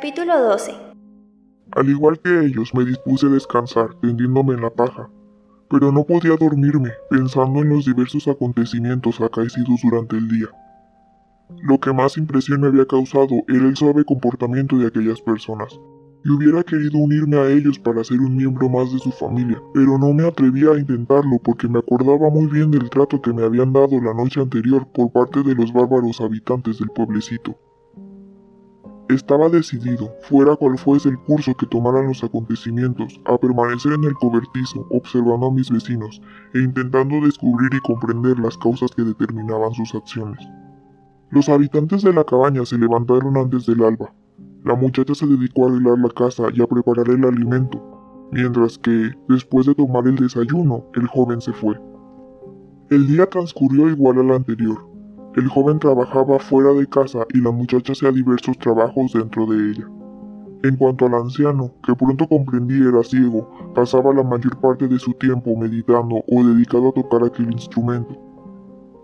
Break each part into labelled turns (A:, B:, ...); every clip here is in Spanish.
A: Capítulo 12.
B: Al igual que ellos, me dispuse a descansar, tendiéndome en la paja, pero no podía dormirme, pensando en los diversos acontecimientos acaecidos durante el día. Lo que más impresión me había causado era el suave comportamiento de aquellas personas, y hubiera querido unirme a ellos para ser un miembro más de su familia, pero no me atrevía a intentarlo porque me acordaba muy bien del trato que me habían dado la noche anterior por parte de los bárbaros habitantes del pueblecito. Estaba decidido, fuera cual fuese el curso que tomaran los acontecimientos, a permanecer en el cobertizo, observando a mis vecinos e intentando descubrir y comprender las causas que determinaban sus acciones. Los habitantes de la cabaña se levantaron antes del alba. La muchacha se dedicó a arreglar la casa y a preparar el alimento, mientras que, después de tomar el desayuno, el joven se fue. El día transcurrió igual al anterior. El joven trabajaba fuera de casa y la muchacha hacía diversos trabajos dentro de ella. En cuanto al anciano, que pronto comprendí era ciego, pasaba la mayor parte de su tiempo meditando o dedicado a tocar aquel instrumento.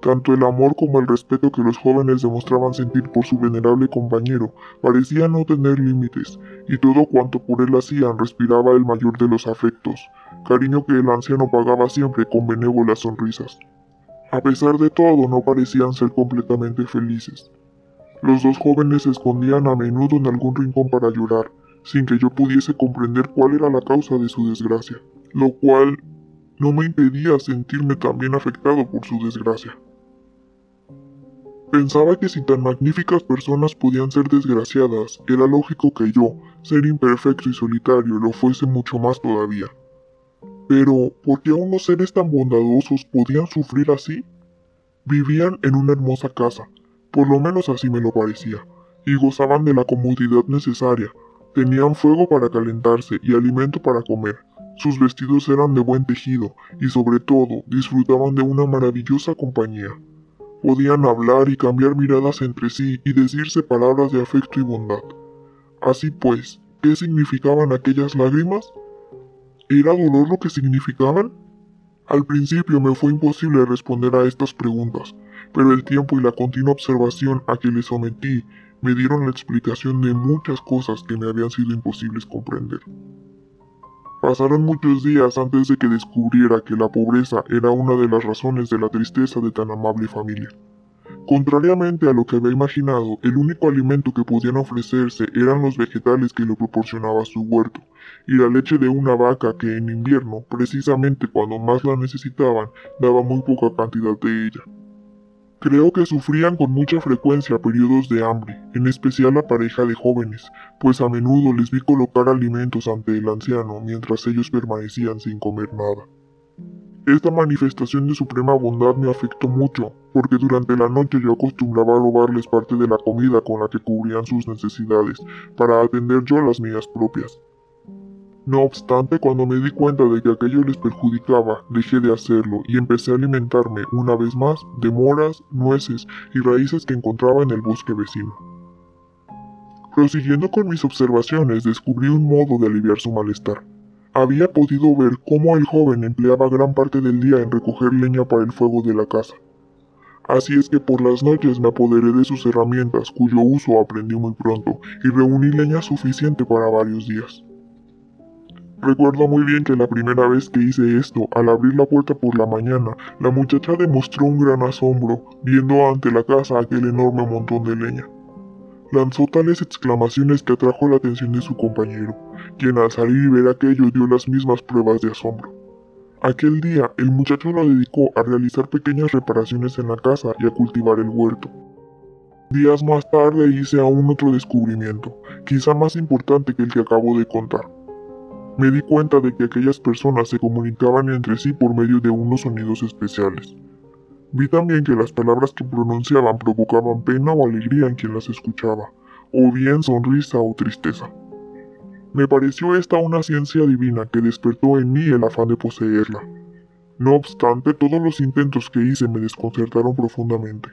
B: Tanto el amor como el respeto que los jóvenes demostraban sentir por su venerable compañero parecía no tener límites, y todo cuanto por él hacían respiraba el mayor de los afectos, cariño que el anciano pagaba siempre con benévolas sonrisas. A pesar de todo, no parecían ser completamente felices. Los dos jóvenes se escondían a menudo en algún rincón para llorar, sin que yo pudiese comprender cuál era la causa de su desgracia, lo cual no me impedía sentirme también afectado por su desgracia. Pensaba que si tan magníficas personas podían ser desgraciadas, era lógico que yo, ser imperfecto y solitario, lo fuese mucho más todavía. Pero, ¿por qué unos seres tan bondadosos podían sufrir así? Vivían en una hermosa casa, por lo menos así me lo parecía, y gozaban de la comodidad necesaria. Tenían fuego para calentarse y alimento para comer. Sus vestidos eran de buen tejido y sobre todo disfrutaban de una maravillosa compañía. Podían hablar y cambiar miradas entre sí y decirse palabras de afecto y bondad. Así pues, ¿qué significaban aquellas lágrimas? ¿Era dolor lo que significaban? Al principio me fue imposible responder a estas preguntas, pero el tiempo y la continua observación a que le sometí me dieron la explicación de muchas cosas que me habían sido imposibles comprender. Pasaron muchos días antes de que descubriera que la pobreza era una de las razones de la tristeza de tan amable familia. Contrariamente a lo que había imaginado, el único alimento que podían ofrecerse eran los vegetales que le proporcionaba su huerto, y la leche de una vaca que en invierno, precisamente cuando más la necesitaban, daba muy poca cantidad de ella. Creo que sufrían con mucha frecuencia periodos de hambre, en especial la pareja de jóvenes, pues a menudo les vi colocar alimentos ante el anciano mientras ellos permanecían sin comer nada. Esta manifestación de suprema bondad me afectó mucho, porque durante la noche yo acostumbraba a robarles parte de la comida con la que cubrían sus necesidades, para atender yo a las mías propias. No obstante, cuando me di cuenta de que aquello les perjudicaba, dejé de hacerlo y empecé a alimentarme, una vez más, de moras, nueces y raíces que encontraba en el bosque vecino. Prosiguiendo con mis observaciones, descubrí un modo de aliviar su malestar. Había podido ver cómo el joven empleaba gran parte del día en recoger leña para el fuego de la casa. Así es que por las noches me apoderé de sus herramientas, cuyo uso aprendí muy pronto, y reuní leña suficiente para varios días. Recuerdo muy bien que la primera vez que hice esto, al abrir la puerta por la mañana, la muchacha demostró un gran asombro, viendo ante la casa aquel enorme montón de leña. Lanzó tales exclamaciones que atrajo la atención de su compañero, quien al salir y ver aquello dio las mismas pruebas de asombro. Aquel día, el muchacho lo dedicó a realizar pequeñas reparaciones en la casa y a cultivar el huerto. Días más tarde hice aún otro descubrimiento, quizá más importante que el que acabo de contar. Me di cuenta de que aquellas personas se comunicaban entre sí por medio de unos sonidos especiales. Vi también que las palabras que pronunciaban provocaban pena o alegría en quien las escuchaba, o bien sonrisa o tristeza. Me pareció esta una ciencia divina que despertó en mí el afán de poseerla. No obstante, todos los intentos que hice me desconcertaron profundamente.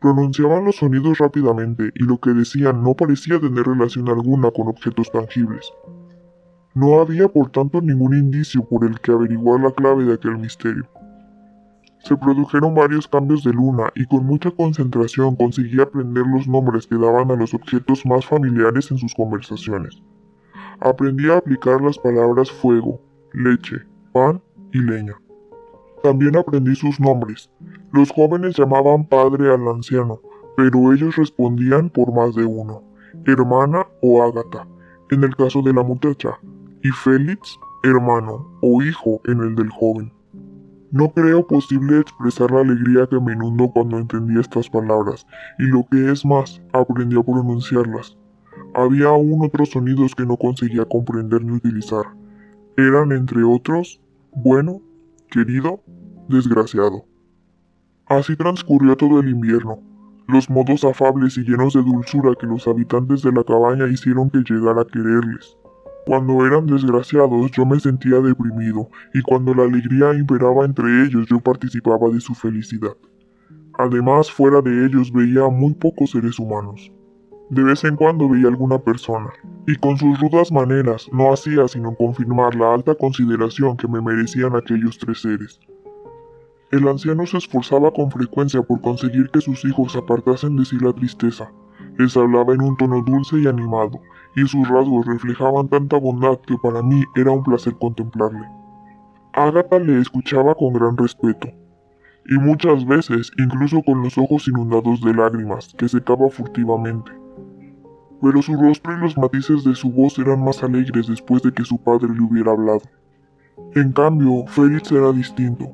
B: Pronunciaban los sonidos rápidamente y lo que decían no parecía tener relación alguna con objetos tangibles. No había por tanto ningún indicio por el que averiguar la clave de aquel misterio. Se produjeron varios cambios de luna y con mucha concentración conseguí aprender los nombres que daban a los objetos más familiares en sus conversaciones. Aprendí a aplicar las palabras fuego, leche, pan y leña. También aprendí sus nombres. Los jóvenes llamaban padre al anciano, pero ellos respondían por más de uno, hermana o ágata, en el caso de la muchacha, y Félix, hermano o hijo en el del joven. No creo posible expresar la alegría que me inundó cuando entendí estas palabras, y lo que es más, aprendí a pronunciarlas. Había aún otros sonidos que no conseguía comprender ni utilizar. Eran, entre otros, bueno, querido, desgraciado. Así transcurrió todo el invierno. Los modos afables y llenos de dulzura que los habitantes de la cabaña hicieron que llegara a quererles. Cuando eran desgraciados yo me sentía deprimido y cuando la alegría imperaba entre ellos yo participaba de su felicidad. Además, fuera de ellos veía muy pocos seres humanos. De vez en cuando veía alguna persona, y con sus rudas maneras no hacía sino confirmar la alta consideración que me merecían aquellos tres seres. El anciano se esforzaba con frecuencia por conseguir que sus hijos apartasen de sí la tristeza. Les hablaba en un tono dulce y animado, y sus rasgos reflejaban tanta bondad que para mí era un placer contemplarle. Agatha le escuchaba con gran respeto, y muchas veces incluso con los ojos inundados de lágrimas que secaba furtivamente. Pero su rostro y los matices de su voz eran más alegres después de que su padre le hubiera hablado. En cambio, Félix era distinto.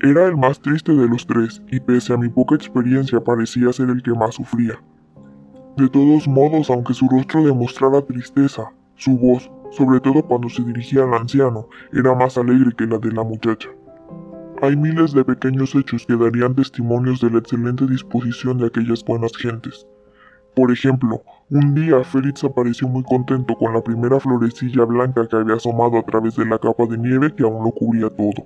B: Era el más triste de los tres, y pese a mi poca experiencia parecía ser el que más sufría. De todos modos, aunque su rostro demostrara tristeza, su voz, sobre todo cuando se dirigía al anciano, era más alegre que la de la muchacha. Hay miles de pequeños hechos que darían testimonios de la excelente disposición de aquellas buenas gentes. Por ejemplo, un día Félix apareció muy contento con la primera florecilla blanca que había asomado a través de la capa de nieve que aún lo cubría todo,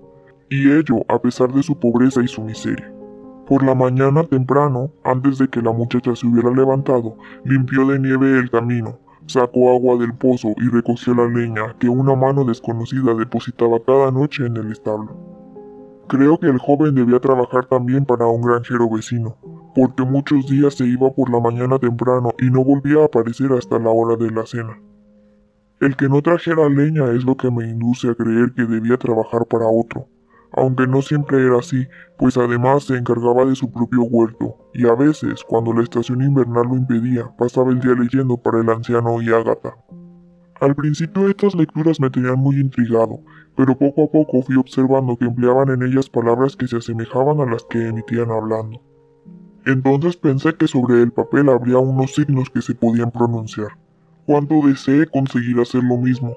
B: y ello a pesar de su pobreza y su miseria. Por la mañana temprano, antes de que la muchacha se hubiera levantado, limpió de nieve el camino, sacó agua del pozo y recogió la leña que una mano desconocida depositaba cada noche en el establo. Creo que el joven debía trabajar también para un granjero vecino, porque muchos días se iba por la mañana temprano y no volvía a aparecer hasta la hora de la cena. El que no trajera leña es lo que me induce a creer que debía trabajar para otro, aunque no siempre era así, pues además se encargaba de su propio huerto, y a veces, cuando la estación invernal lo impedía, pasaba el día leyendo para el anciano y Ágata. Al principio estas lecturas me tenían muy intrigado, pero poco a poco fui observando que empleaban en ellas palabras que se asemejaban a las que emitían hablando. Entonces pensé que sobre el papel habría unos signos que se podían pronunciar. Cuánto deseé conseguir hacer lo mismo.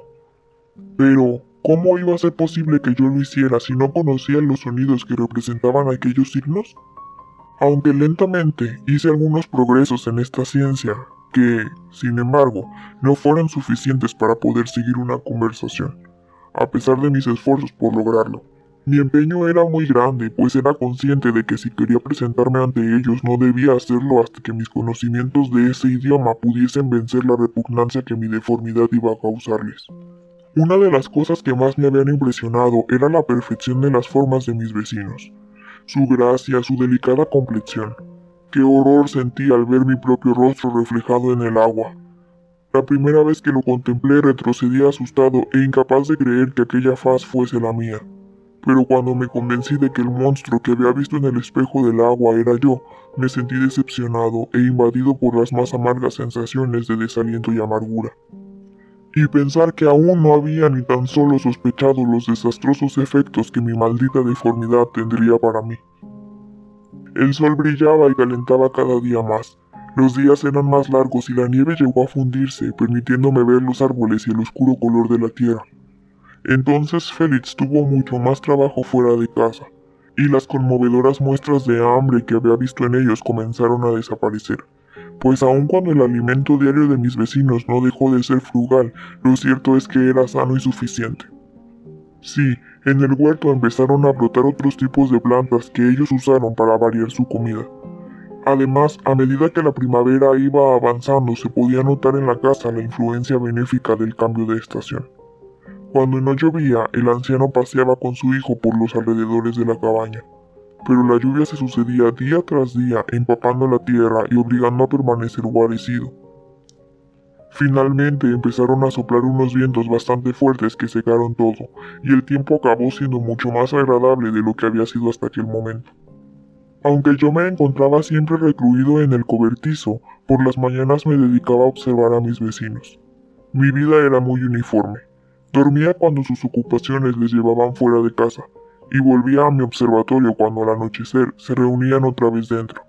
B: Pero, ¿Cómo iba a ser posible que yo lo hiciera si no conocía los sonidos que representaban aquellos signos? Aunque lentamente hice algunos progresos en esta ciencia, que, sin embargo, no fueron suficientes para poder seguir una conversación, a pesar de mis esfuerzos por lograrlo. Mi empeño era muy grande, pues era consciente de que si quería presentarme ante ellos no debía hacerlo hasta que mis conocimientos de ese idioma pudiesen vencer la repugnancia que mi deformidad iba a causarles. Una de las cosas que más me habían impresionado era la perfección de las formas de mis vecinos, su gracia, su delicada complexión. Qué horror sentí al ver mi propio rostro reflejado en el agua. La primera vez que lo contemplé retrocedí asustado e incapaz de creer que aquella faz fuese la mía pero cuando me convencí de que el monstruo que había visto en el espejo del agua era yo, me sentí decepcionado e invadido por las más amargas sensaciones de desaliento y amargura. Y pensar que aún no había ni tan solo sospechado los desastrosos efectos que mi maldita deformidad tendría para mí. El sol brillaba y calentaba cada día más. Los días eran más largos y la nieve llegó a fundirse, permitiéndome ver los árboles y el oscuro color de la tierra. Entonces Félix tuvo mucho más trabajo fuera de casa, y las conmovedoras muestras de hambre que había visto en ellos comenzaron a desaparecer, pues aun cuando el alimento diario de mis vecinos no dejó de ser frugal, lo cierto es que era sano y suficiente. Sí, en el huerto empezaron a brotar otros tipos de plantas que ellos usaron para variar su comida. Además, a medida que la primavera iba avanzando, se podía notar en la casa la influencia benéfica del cambio de estación. Cuando no llovía, el anciano paseaba con su hijo por los alrededores de la cabaña, pero la lluvia se sucedía día tras día empapando la tierra y obligando a permanecer guarecido. Finalmente empezaron a soplar unos vientos bastante fuertes que secaron todo, y el tiempo acabó siendo mucho más agradable de lo que había sido hasta aquel momento. Aunque yo me encontraba siempre recluido en el cobertizo, por las mañanas me dedicaba a observar a mis vecinos. Mi vida era muy uniforme. Dormía cuando sus ocupaciones les llevaban fuera de casa, y volvía a mi observatorio cuando al anochecer se reunían otra vez dentro.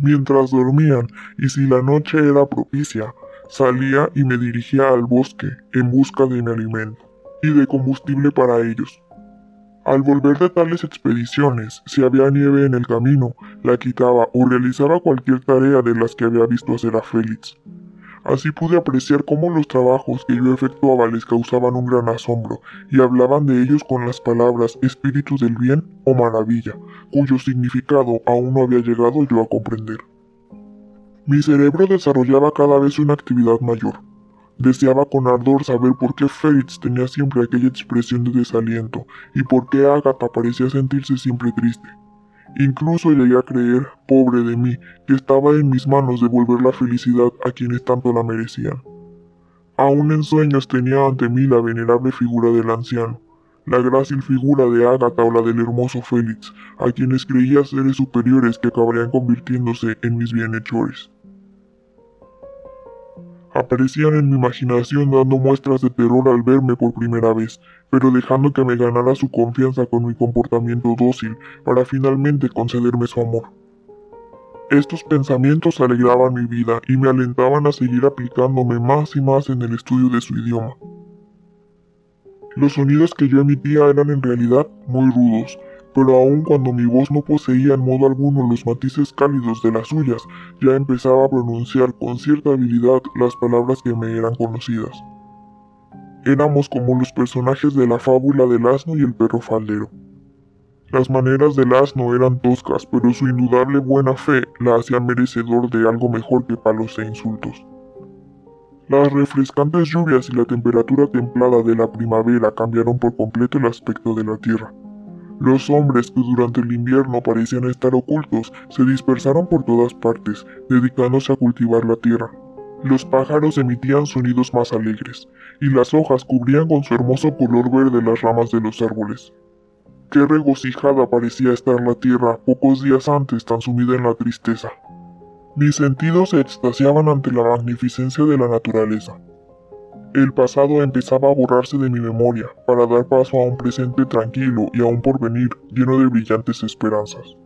B: Mientras dormían, y si la noche era propicia, salía y me dirigía al bosque en busca de mi alimento y de combustible para ellos. Al volver de tales expediciones, si había nieve en el camino, la quitaba o realizaba cualquier tarea de las que había visto hacer a Félix. Así pude apreciar cómo los trabajos que yo efectuaba les causaban un gran asombro, y hablaban de ellos con las palabras espíritu del bien o maravilla, cuyo significado aún no había llegado yo a comprender. Mi cerebro desarrollaba cada vez una actividad mayor. Deseaba con ardor saber por qué Félix tenía siempre aquella expresión de desaliento y por qué Agatha parecía sentirse siempre triste. Incluso llegué a creer, pobre de mí, que estaba en mis manos devolver la felicidad a quienes tanto la merecían. Aún en sueños tenía ante mí la venerable figura del anciano, la grácil figura de Ágata o la del hermoso Félix, a quienes creía seres superiores que acabarían convirtiéndose en mis bienhechores aparecían en mi imaginación dando muestras de terror al verme por primera vez, pero dejando que me ganara su confianza con mi comportamiento dócil para finalmente concederme su amor. Estos pensamientos alegraban mi vida y me alentaban a seguir aplicándome más y más en el estudio de su idioma. Los sonidos que yo emitía eran en realidad muy rudos, pero aun cuando mi voz no poseía en modo alguno los matices cálidos de las suyas, ya empezaba a pronunciar con cierta habilidad las palabras que me eran conocidas. Éramos como los personajes de la fábula del asno y el perro faldero. Las maneras del asno eran toscas, pero su indudable buena fe la hacía merecedor de algo mejor que palos e insultos. Las refrescantes lluvias y la temperatura templada de la primavera cambiaron por completo el aspecto de la tierra. Los hombres que durante el invierno parecían estar ocultos se dispersaron por todas partes, dedicándose a cultivar la tierra. Los pájaros emitían sonidos más alegres, y las hojas cubrían con su hermoso color verde las ramas de los árboles. Qué regocijada parecía estar la tierra pocos días antes tan sumida en la tristeza. Mis sentidos se extasiaban ante la magnificencia de la naturaleza. El pasado empezaba a borrarse de mi memoria para dar paso a un presente tranquilo y a un porvenir lleno de brillantes esperanzas.